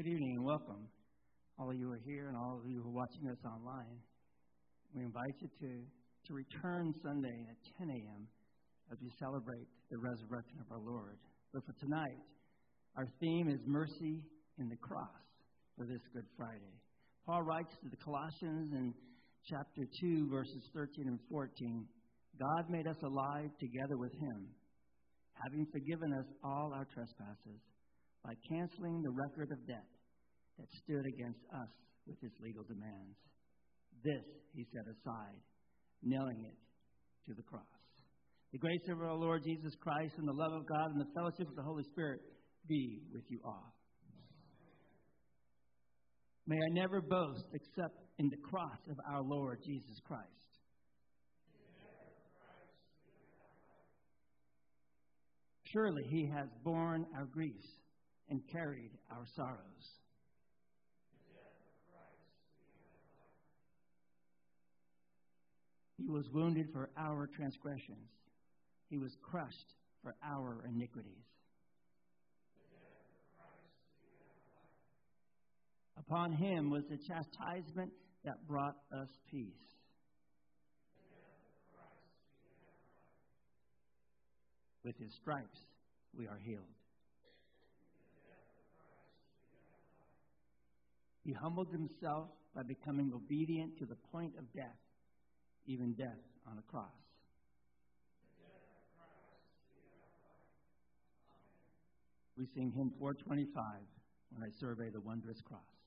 Good evening and welcome. All of you who are here and all of you who are watching us online. We invite you to, to return Sunday at 10 a.m. as we celebrate the resurrection of our Lord. But for tonight, our theme is mercy in the cross for this Good Friday. Paul writes to the Colossians in chapter 2, verses 13 and 14 God made us alive together with Him, having forgiven us all our trespasses by canceling the record of debt that stood against us with its legal demands. This he set aside, nailing it to the cross. The grace of our Lord Jesus Christ and the love of God and the fellowship of the Holy Spirit be with you all. May I never boast except in the cross of our Lord Jesus Christ. Surely he has borne our griefs and carried our sorrows. He was wounded for our transgressions. He was crushed for our iniquities. Upon him was the chastisement that brought us peace. With his stripes we are healed. He humbled himself by becoming obedient to the point of death, even death on a cross. We sing hymn 425 when I survey the wondrous cross.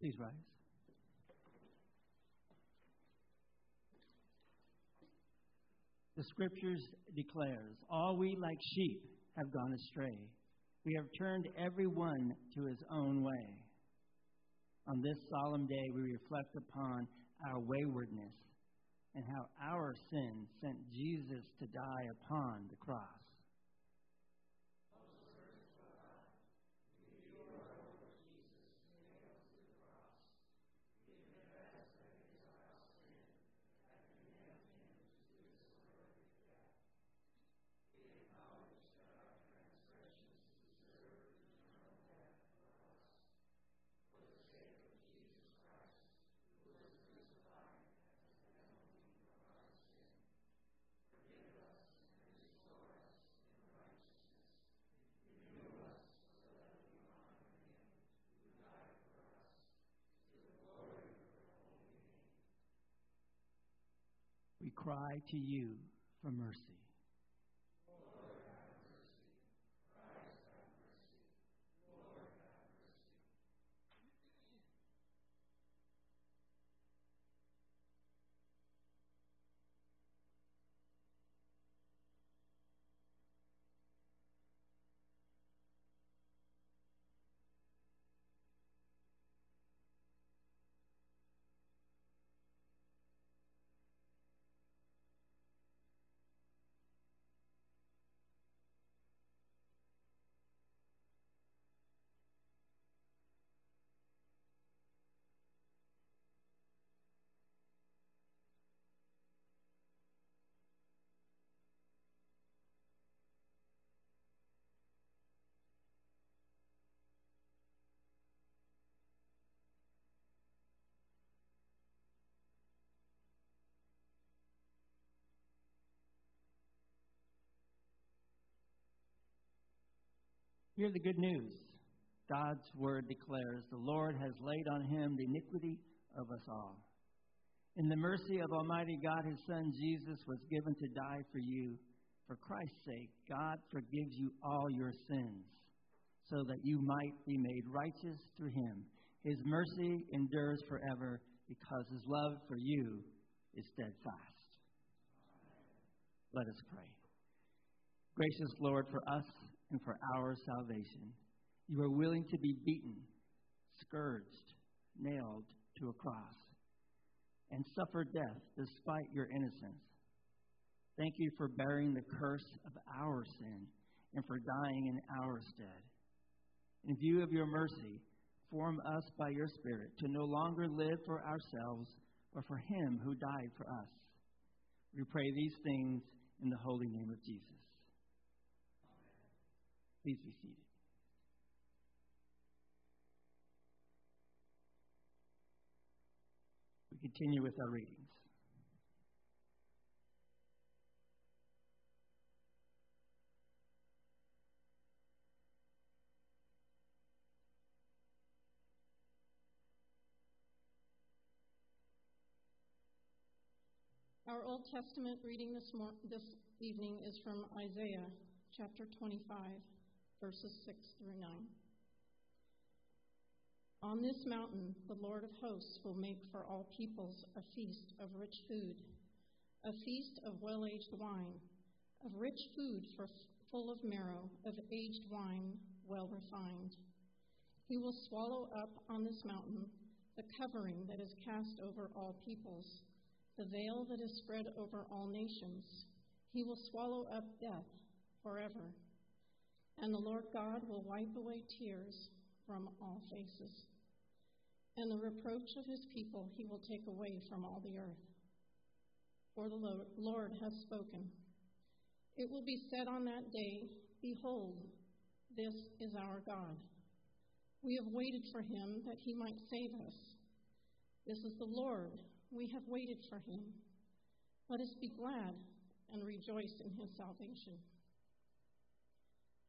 Please rise. The scriptures declares, all we like sheep have gone astray. We have turned every one to his own way. On this solemn day, we reflect upon our waywardness and how our sin sent Jesus to die upon the cross. we cry to you for mercy. Hear the good news. God's word declares the Lord has laid on him the iniquity of us all. In the mercy of Almighty God, his Son Jesus was given to die for you. For Christ's sake, God forgives you all your sins, so that you might be made righteous through him. His mercy endures forever, because his love for you is steadfast. Let us pray. Gracious Lord, for us and for our salvation. You are willing to be beaten, scourged, nailed to a cross, and suffer death despite your innocence. Thank you for bearing the curse of our sin and for dying in our stead. In view of your mercy, form us by your Spirit to no longer live for ourselves, but for him who died for us. We pray these things in the holy name of Jesus. Please be seated. We continue with our readings. Our Old Testament reading this, mor- this evening is from Isaiah chapter 25 verses 6 through 9. On this mountain, the Lord of hosts will make for all peoples a feast of rich food, a feast of well aged wine, of rich food for full of marrow, of aged wine well refined. He will swallow up on this mountain the covering that is cast over all peoples, the veil that is spread over all nations. He will swallow up death forever and the Lord God will wipe away tears from all faces. And the reproach of his people he will take away from all the earth. For the Lord has spoken. It will be said on that day, Behold, this is our God. We have waited for him that he might save us. This is the Lord. We have waited for him. Let us be glad and rejoice in his salvation.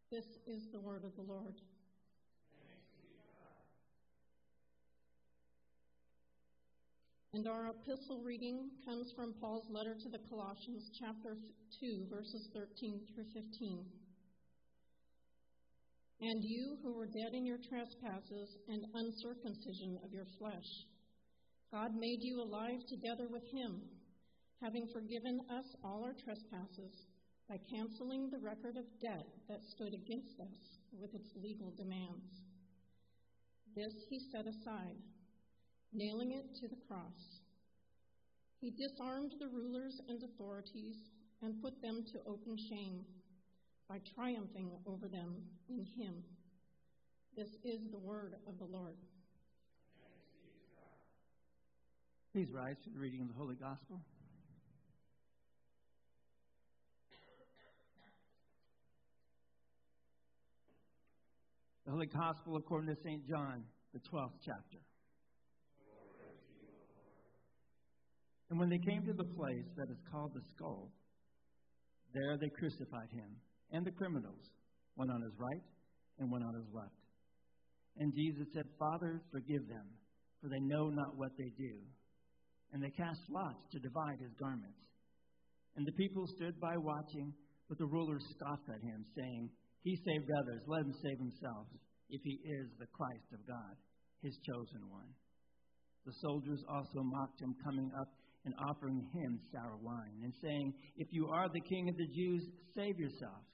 This is the word of the Lord. And our epistle reading comes from Paul's letter to the Colossians, chapter 2, verses 13 through 15. And you who were dead in your trespasses and uncircumcision of your flesh, God made you alive together with him, having forgiven us all our trespasses by canceling the record of debt that stood against us with its legal demands. This he set aside, nailing it to the cross. He disarmed the rulers and authorities and put them to open shame by triumphing over them in him. This is the word of the Lord. Please rise for the reading of the Holy Gospel. The Holy Gospel according to St. John, the 12th chapter. And when they came to the place that is called the skull, there they crucified him and the criminals, one on his right and one on his left. And Jesus said, Father, forgive them, for they know not what they do. And they cast lots to divide his garments. And the people stood by watching, but the rulers scoffed at him, saying, He saved others, let him save himself, if he is the Christ of God, his chosen one. The soldiers also mocked him, coming up and offering him sour wine, and saying, If you are the king of the Jews, save yourself.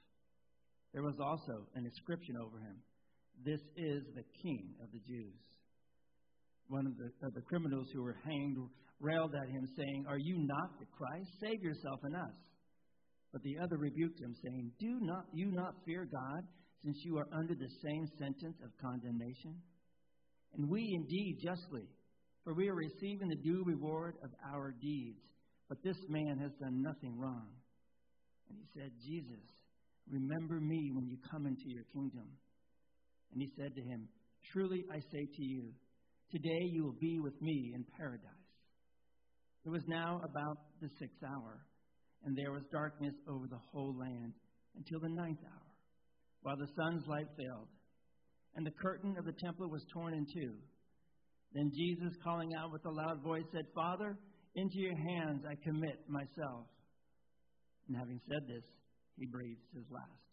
There was also an inscription over him This is the King of the Jews. One of the, of the criminals who were hanged railed at him, saying, Are you not the Christ? Save yourself and us. But the other rebuked him, saying, Do not you not fear God, since you are under the same sentence of condemnation? And we indeed justly, for we are receiving the due reward of our deeds. But this man has done nothing wrong. And he said, Jesus, Remember me when you come into your kingdom. And he said to him, Truly I say to you, today you will be with me in paradise. It was now about the sixth hour, and there was darkness over the whole land until the ninth hour, while the sun's light failed, and the curtain of the temple was torn in two. Then Jesus, calling out with a loud voice, said, Father, into your hands I commit myself. And having said this, he breathed his last.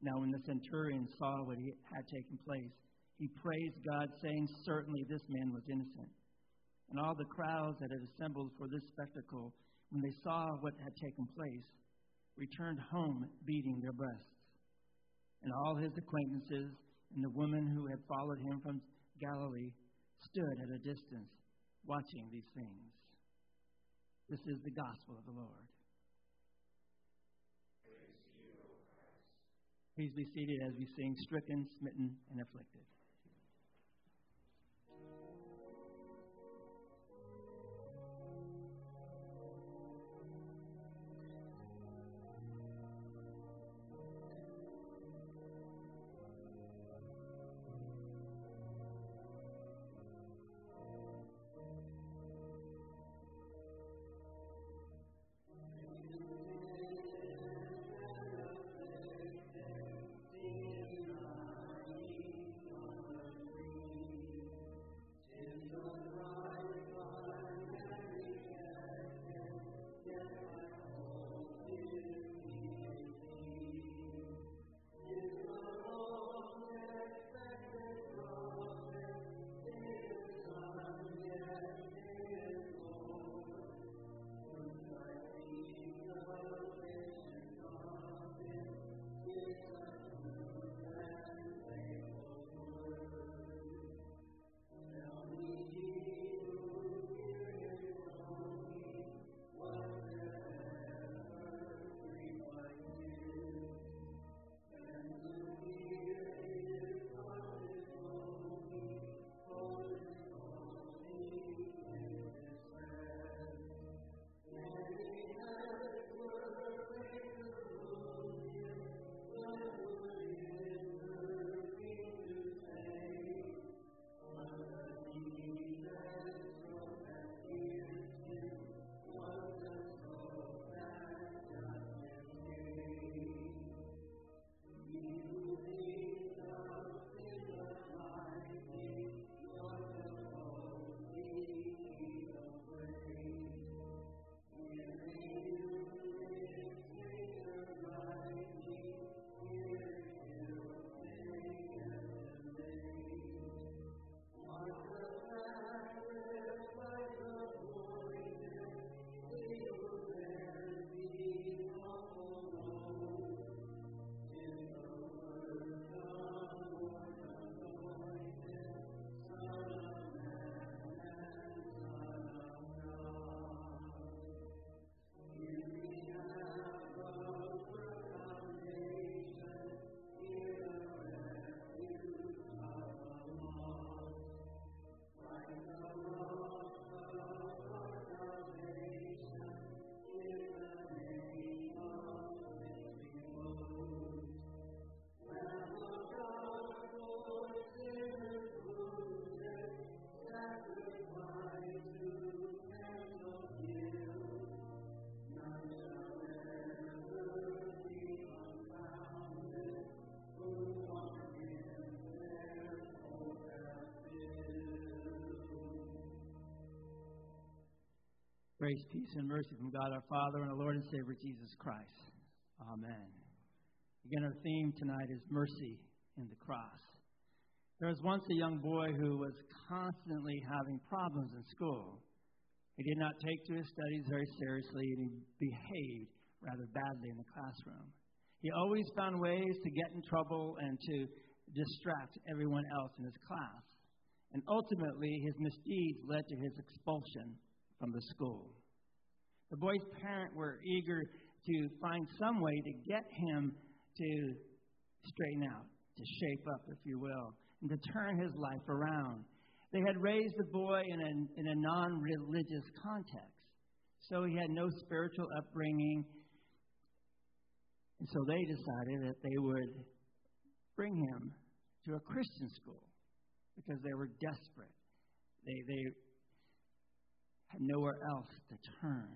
Now, when the centurion saw what had taken place, he praised God, saying, Certainly this man was innocent. And all the crowds that had assembled for this spectacle, when they saw what had taken place, returned home beating their breasts. And all his acquaintances and the woman who had followed him from Galilee stood at a distance watching these things. This is the gospel of the Lord. Please be seated as we sing Stricken, Smitten, and Afflicted. Grace, peace, and mercy from God our Father and our Lord and Savior Jesus Christ. Amen. Again, our theme tonight is mercy in the cross. There was once a young boy who was constantly having problems in school. He did not take to his studies very seriously and he behaved rather badly in the classroom. He always found ways to get in trouble and to distract everyone else in his class. And ultimately, his misdeeds led to his expulsion from the school. The boy's parents were eager to find some way to get him to straighten out, to shape up, if you will, and to turn his life around. They had raised the boy in a, in a non religious context, so he had no spiritual upbringing. And so they decided that they would bring him to a Christian school because they were desperate. They, they had nowhere else to turn.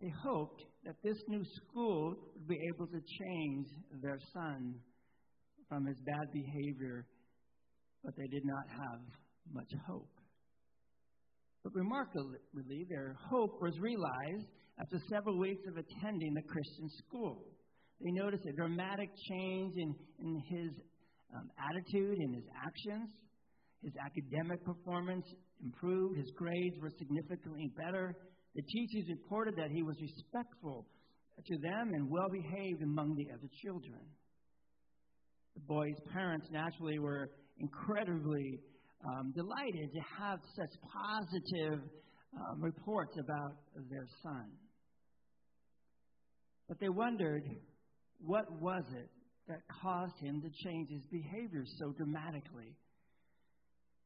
They hoped that this new school would be able to change their son from his bad behavior, but they did not have much hope. But remarkably, their hope was realized after several weeks of attending the Christian school. They noticed a dramatic change in, in his um, attitude, in his actions. His academic performance improved. His grades were significantly better. The teachers reported that he was respectful to them and well behaved among the other children. The boy's parents naturally were incredibly um, delighted to have such positive um, reports about their son. But they wondered what was it that caused him to change his behavior so dramatically.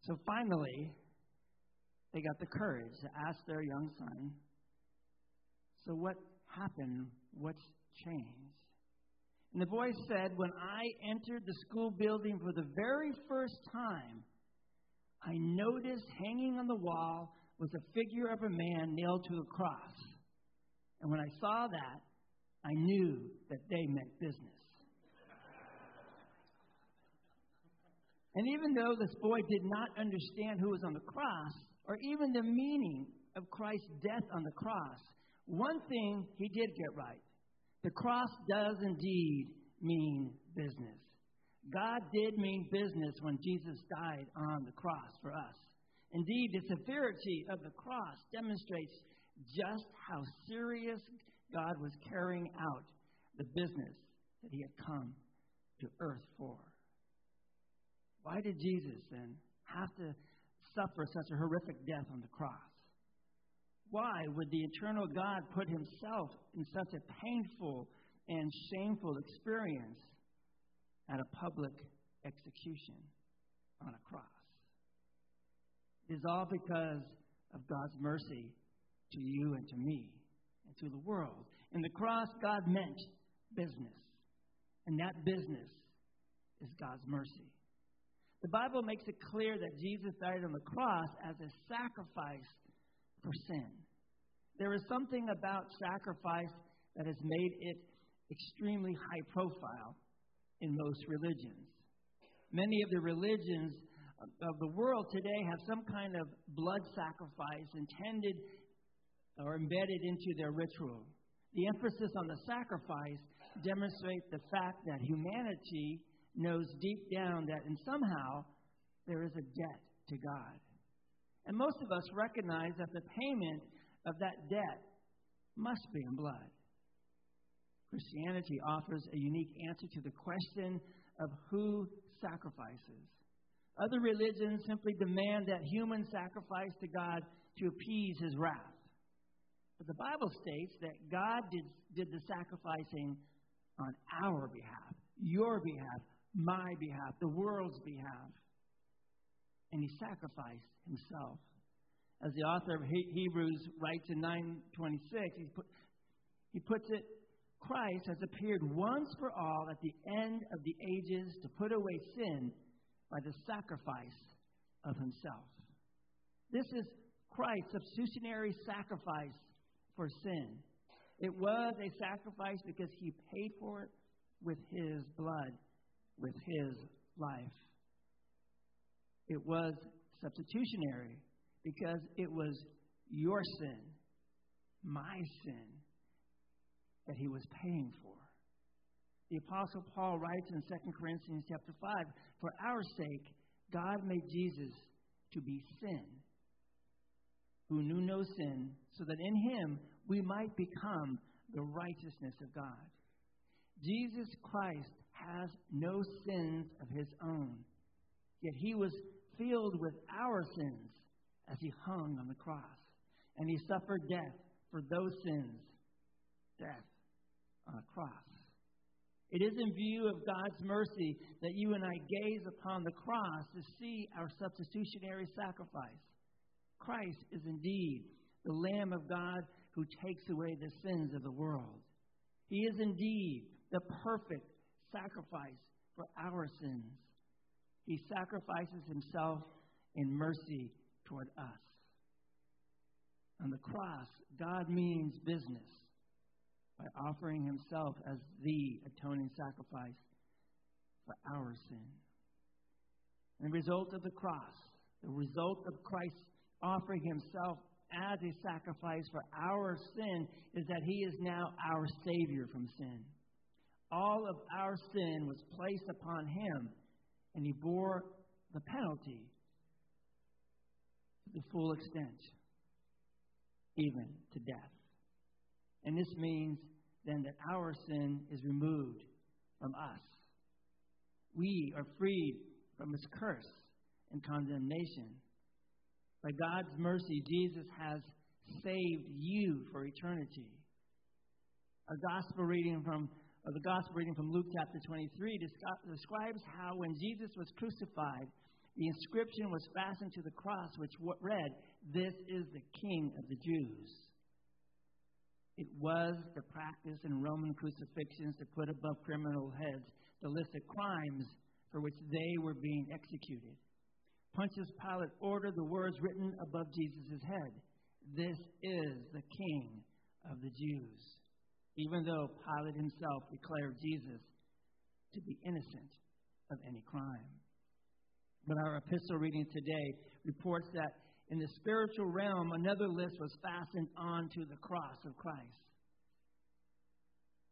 So finally, they got the courage to ask their young son, So what happened? What's changed? And the boy said, When I entered the school building for the very first time, I noticed hanging on the wall was a figure of a man nailed to a cross. And when I saw that, I knew that they meant business. And even though this boy did not understand who was on the cross, or even the meaning of Christ's death on the cross, one thing he did get right. The cross does indeed mean business. God did mean business when Jesus died on the cross for us. Indeed, the severity of the cross demonstrates just how serious God was carrying out the business that he had come to earth for. Why did Jesus then have to suffer such a horrific death on the cross? Why would the eternal God put himself in such a painful and shameful experience at a public execution on a cross? It is all because of God's mercy to you and to me and to the world. In the cross, God meant business. And that business is God's mercy. The Bible makes it clear that Jesus died on the cross as a sacrifice for sin. There is something about sacrifice that has made it extremely high profile in most religions. Many of the religions of the world today have some kind of blood sacrifice intended or embedded into their ritual. The emphasis on the sacrifice demonstrates the fact that humanity knows deep down that, and somehow, there is a debt to God. And most of us recognize that the payment of that debt must be in blood. Christianity offers a unique answer to the question of who sacrifices. Other religions simply demand that human sacrifice to God to appease his wrath. But the Bible states that God did, did the sacrificing on our behalf, your behalf, my behalf, the world's behalf. And he sacrificed himself. As the author of Hebrews writes in 926, he, put, he puts it Christ has appeared once for all at the end of the ages to put away sin by the sacrifice of himself. This is Christ's substitutionary sacrifice for sin. It was a sacrifice because he paid for it with his blood with his life. It was substitutionary because it was your sin, my sin, that he was paying for. The apostle Paul writes in 2 Corinthians chapter 5, for our sake God made Jesus to be sin, who knew no sin, so that in him we might become the righteousness of God. Jesus Christ has no sins of his own, yet he was filled with our sins as he hung on the cross. And he suffered death for those sins, death on a cross. It is in view of God's mercy that you and I gaze upon the cross to see our substitutionary sacrifice. Christ is indeed the Lamb of God who takes away the sins of the world. He is indeed the perfect sacrifice for our sins. He sacrifices himself in mercy toward us. On the cross, God means business by offering himself as the atoning sacrifice for our sin. And the result of the cross, the result of Christ offering himself as a sacrifice for our sin, is that he is now our Savior from sin. All of our sin was placed upon him, and he bore the penalty to the full extent, even to death. And this means then that our sin is removed from us. We are freed from its curse and condemnation. By God's mercy, Jesus has saved you for eternity. A gospel reading from uh, the gospel reading from Luke chapter 23 describes how when Jesus was crucified, the inscription was fastened to the cross, which read, This is the King of the Jews. It was the practice in Roman crucifixions to put above criminal heads the list of crimes for which they were being executed. Pontius Pilate ordered the words written above Jesus' head This is the King of the Jews, even though Pilate himself declared Jesus to be innocent of any crime. But our epistle reading today reports that in the spiritual realm, another list was fastened onto the cross of Christ.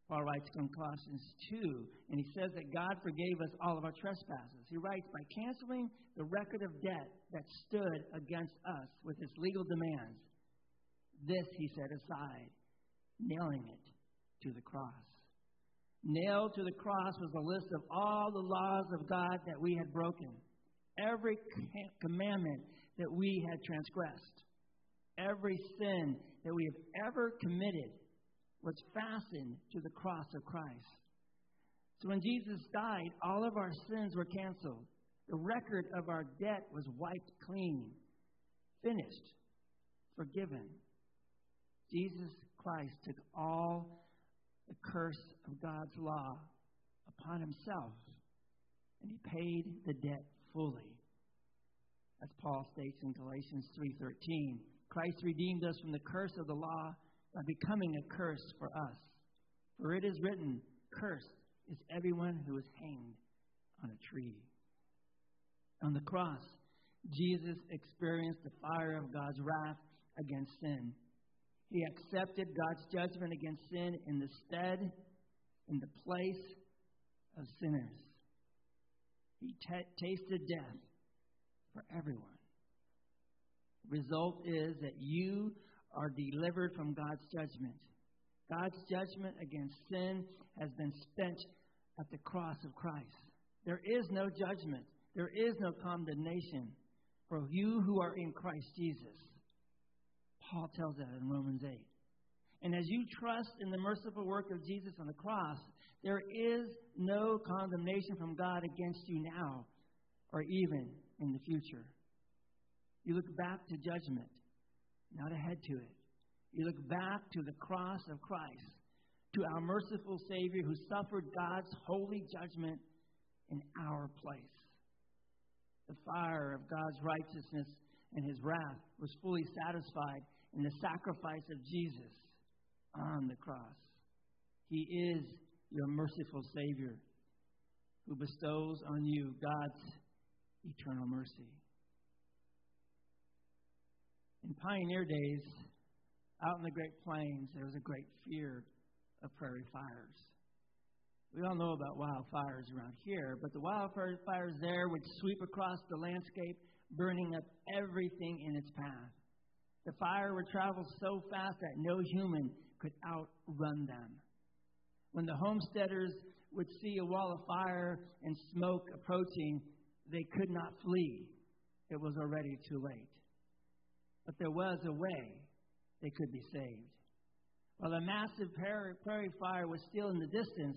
Paul writes from Colossians 2, and he says that God forgave us all of our trespasses. He writes, by canceling the record of debt that stood against us with its legal demands, this he set aside, nailing it to the cross. Nailed to the cross was a list of all the laws of God that we had broken. Every commandment that we had transgressed. Every sin that we have ever committed was fastened to the cross of Christ. So when Jesus died, all of our sins were canceled. The record of our debt was wiped clean, finished, forgiven. Jesus Christ took all the curse of God's law upon himself, and he paid the debt fully as Paul states in Galatians 3:13. Christ redeemed us from the curse of the law by becoming a curse for us. For it is written, cursed is everyone who is hanged on a tree. On the cross, Jesus experienced the fire of God's wrath against sin. He accepted God's judgment against sin in the stead, in the place of sinners. He t- tasted death for everyone. Result is that you are delivered from God's judgment. God's judgment against sin has been spent at the cross of Christ. There is no judgment, there is no condemnation for you who are in Christ Jesus. Paul tells that in Romans 8. And as you trust in the merciful work of Jesus on the cross, there is no condemnation from God against you now or even in the future. You look back to judgment, not ahead to it. You look back to the cross of Christ, to our merciful Savior who suffered God's holy judgment in our place. The fire of God's righteousness and his wrath was fully satisfied in the sacrifice of Jesus on the cross. He is your merciful Savior who bestows on you God's eternal mercy. In pioneer days, out in the Great Plains, there was a great fear of prairie fires. We all know about wildfires around here, but the wildfires fires there would sweep across the landscape, burning up everything in its path. The fire would travel so fast that no human could outrun them. When the homesteaders would see a wall of fire and smoke approaching, they could not flee. It was already too late. But there was a way they could be saved. While a massive prairie fire was still in the distance,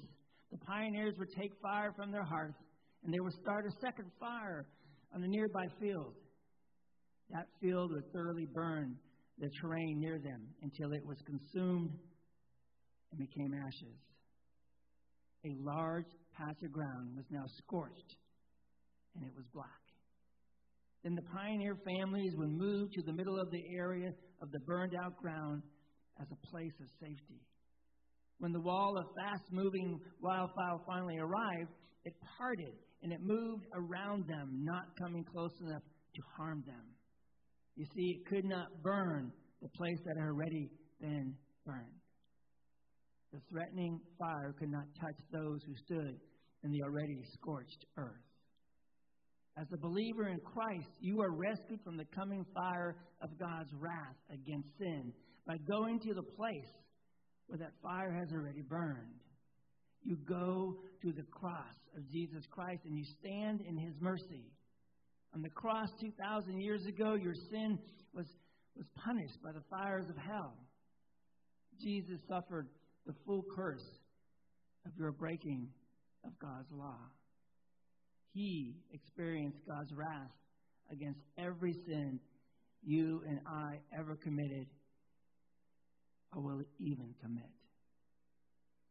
the pioneers would take fire from their hearth and they would start a second fire on a nearby field. That field would thoroughly burn the terrain near them until it was consumed and became ashes. A large patch of ground was now scorched and it was black. Then the pioneer families would move to the middle of the area of the burned out ground as a place of safety. When the wall of fast moving wildfire finally arrived, it parted and it moved around them, not coming close enough to harm them. You see, it could not burn the place that had already been burned. The threatening fire could not touch those who stood in the already scorched earth. As a believer in Christ, you are rescued from the coming fire of God's wrath against sin by going to the place where that fire has already burned. You go to the cross of Jesus Christ and you stand in his mercy. On the cross 2,000 years ago, your sin was, was punished by the fires of hell. Jesus suffered the full curse of your breaking of God's law. He experienced God's wrath against every sin you and I ever committed or will even commit.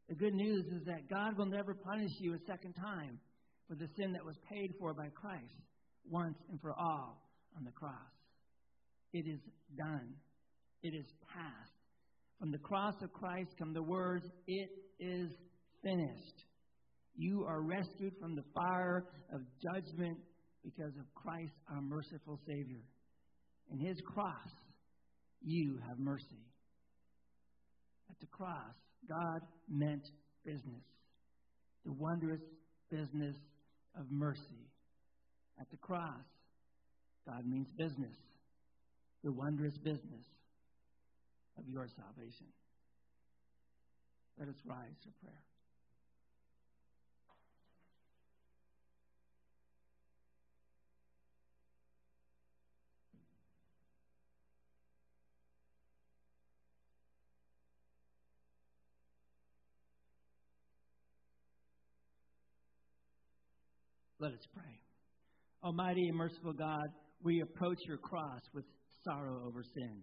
The good news is that God will never punish you a second time for the sin that was paid for by Christ once and for all on the cross. It is done. It is past. From the cross of Christ come the words, It is finished. You are rescued from the fire of judgment because of Christ, our merciful Savior. In His cross, you have mercy. At the cross, God meant business, the wondrous business of mercy. At the cross, God means business, the wondrous business of your salvation. Let us rise for prayer. Let us pray. Almighty and merciful God, we approach your cross with sorrow over sin.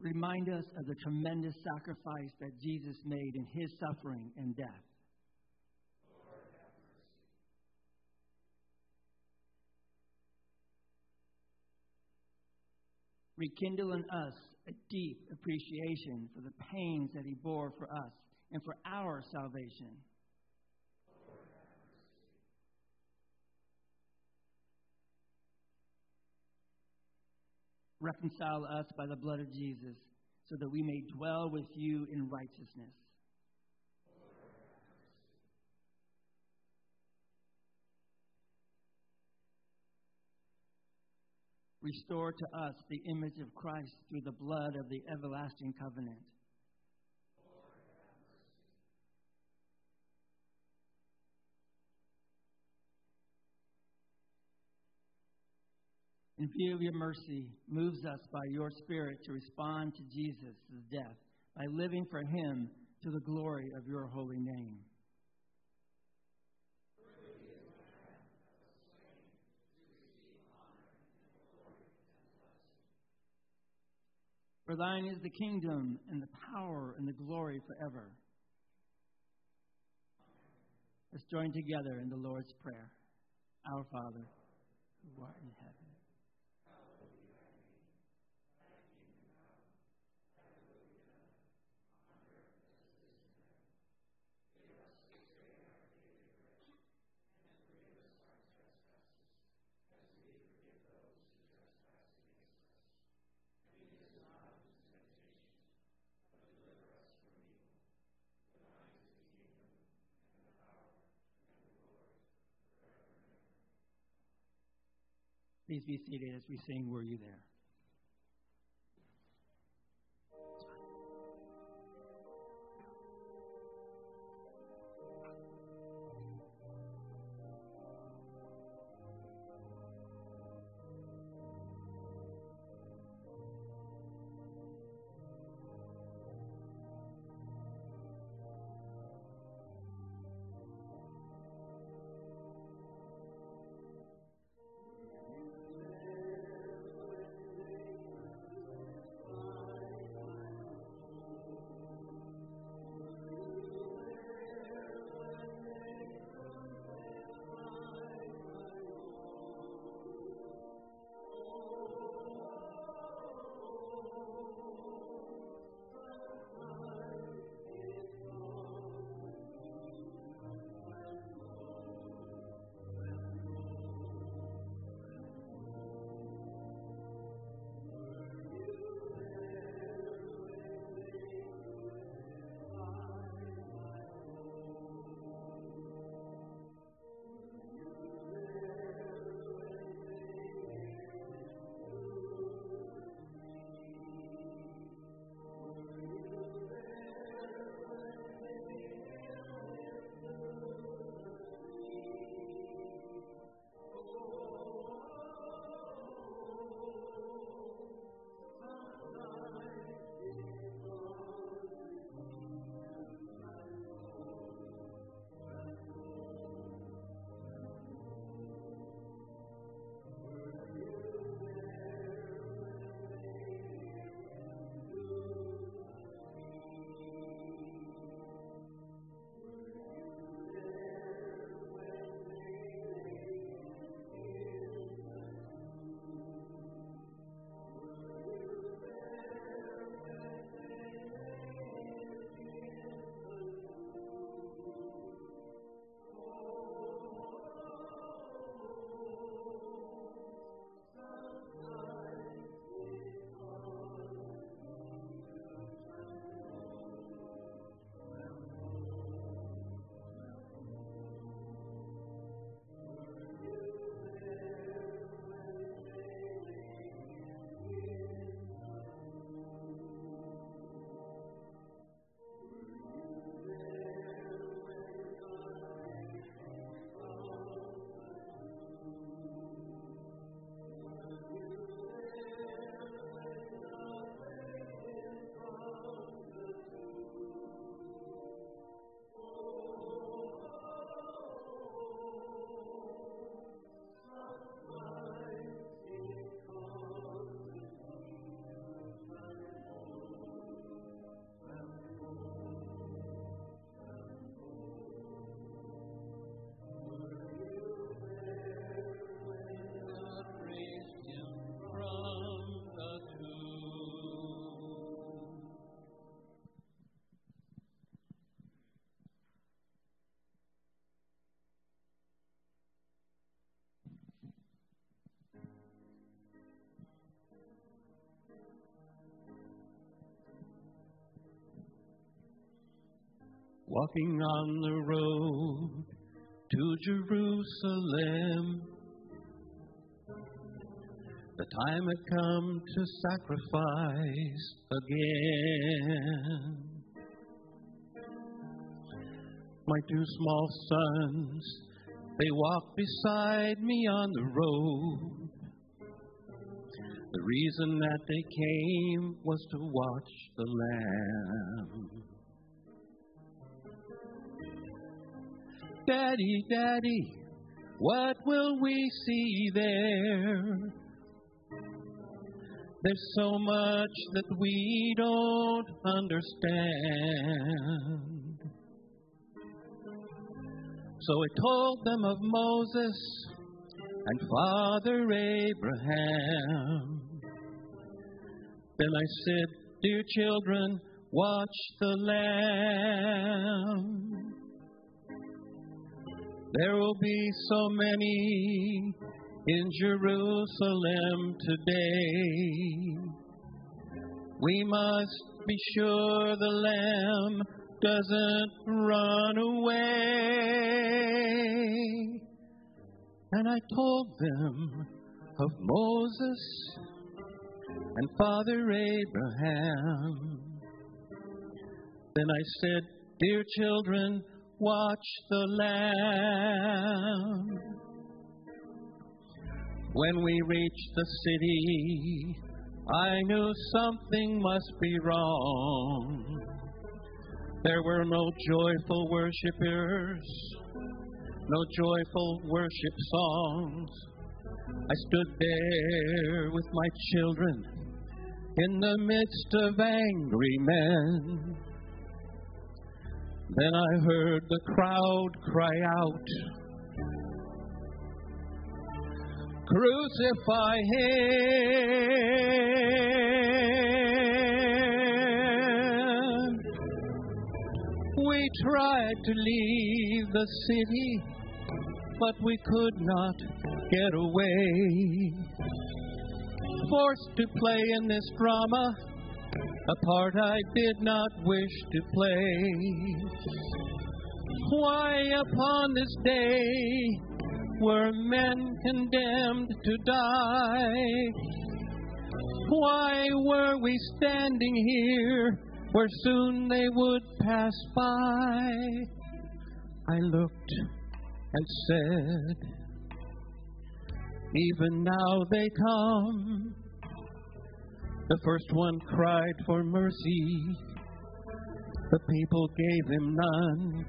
Remind us of the tremendous sacrifice that Jesus made in his suffering and death. Rekindle in us a deep appreciation for the pains that he bore for us and for our salvation. Reconcile us by the blood of Jesus so that we may dwell with you in righteousness. Restore to us the image of Christ through the blood of the everlasting covenant. In view of your mercy, moves us by your Spirit to respond to Jesus' death by living for him to the glory of your holy name. For thine is the kingdom and the power and the glory forever. Let's join together in the Lord's Prayer. Our Father, who art in heaven Please be seated as we sing Were You There? Walking on the road to Jerusalem. The time had come to sacrifice again. My two small sons, they walked beside me on the road. The reason that they came was to watch the Lamb. Daddy, Daddy, what will we see there? There's so much that we don't understand. So I told them of Moses and Father Abraham. Then I said, Dear children, watch the Lamb. There will be so many in Jerusalem today. We must be sure the Lamb doesn't run away. And I told them of Moses and Father Abraham. Then I said, Dear children, watch the lamb. When we reached the city, I knew something must be wrong. There were no joyful worshipers, no joyful worship songs. I stood there with my children in the midst of angry men. Then I heard the crowd cry out, Crucify him! We tried to leave the city, but we could not get away. Forced to play in this drama, a part I did not wish to play. Why upon this day were men condemned to die? Why were we standing here where soon they would pass by? I looked and said, Even now they come. The first one cried for mercy, the people gave him none.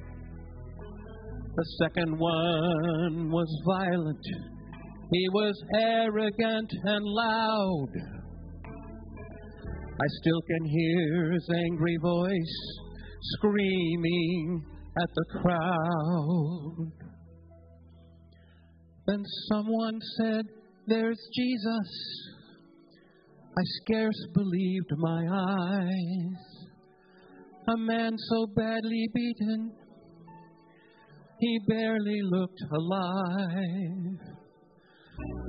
The second one was violent, he was arrogant and loud. I still can hear his angry voice screaming at the crowd. Then someone said, There's Jesus. I scarce believed my eyes. A man so badly beaten, he barely looked alive.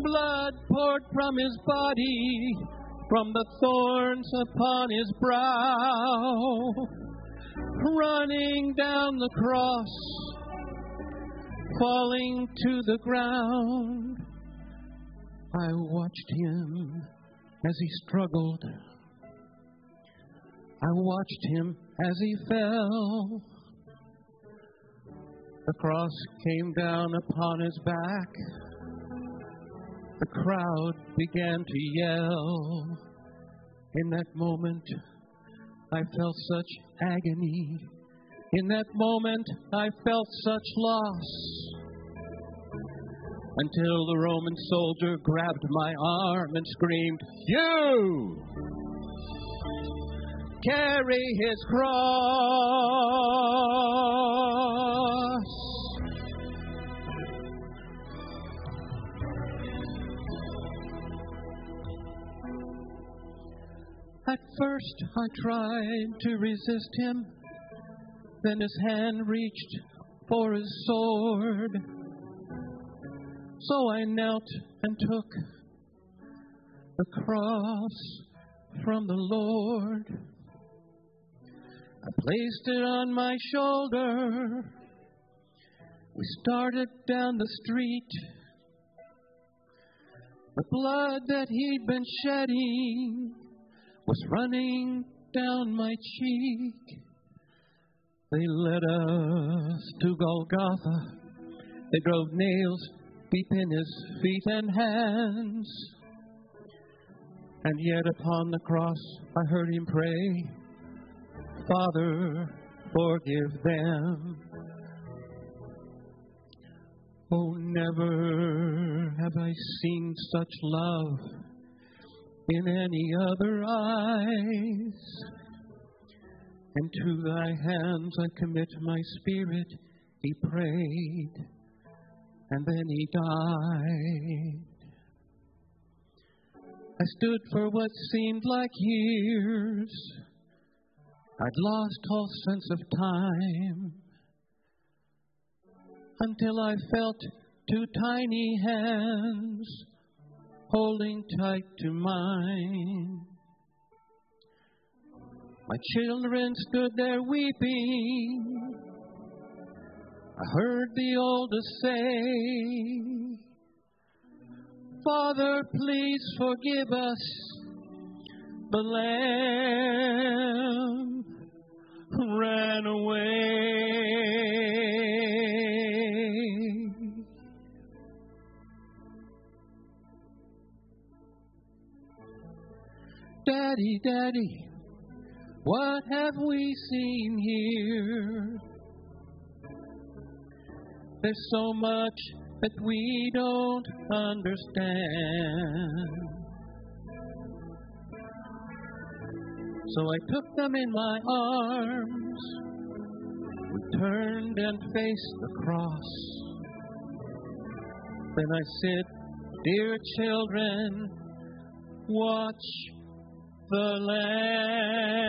Blood poured from his body, from the thorns upon his brow, running down the cross, falling to the ground. I watched him as he struggled. I watched him as he fell. The cross came down upon his back. The crowd began to yell. In that moment, I felt such agony. In that moment, I felt such loss until the Roman soldier grabbed my arm and screamed, You! Carry his cross! At first I tried to resist him, then his hand reached for his sword. So I knelt and took the cross from the Lord. I placed it on my shoulder. We started down the street. The blood that he'd been shedding was running down my cheek. They led us to Golgotha. They drove nails deep in his feet and hands. And yet upon the cross I heard him pray, Father, forgive them. Oh, never have I seen such love in any other eyes. And to thy hands I commit my spirit, he prayed and then he died. I stood for what seemed like years. I'd lost all sense of time until I felt two tiny hands holding tight to mine. My children stood there weeping I heard the oldest say, Father, please forgive us. The lamb ran away. Daddy, Daddy, what have we seen here? There's so much that we don't understand. So I took them in my arms. We turned and faced the cross. Then I said, Dear children, watch the Lamb.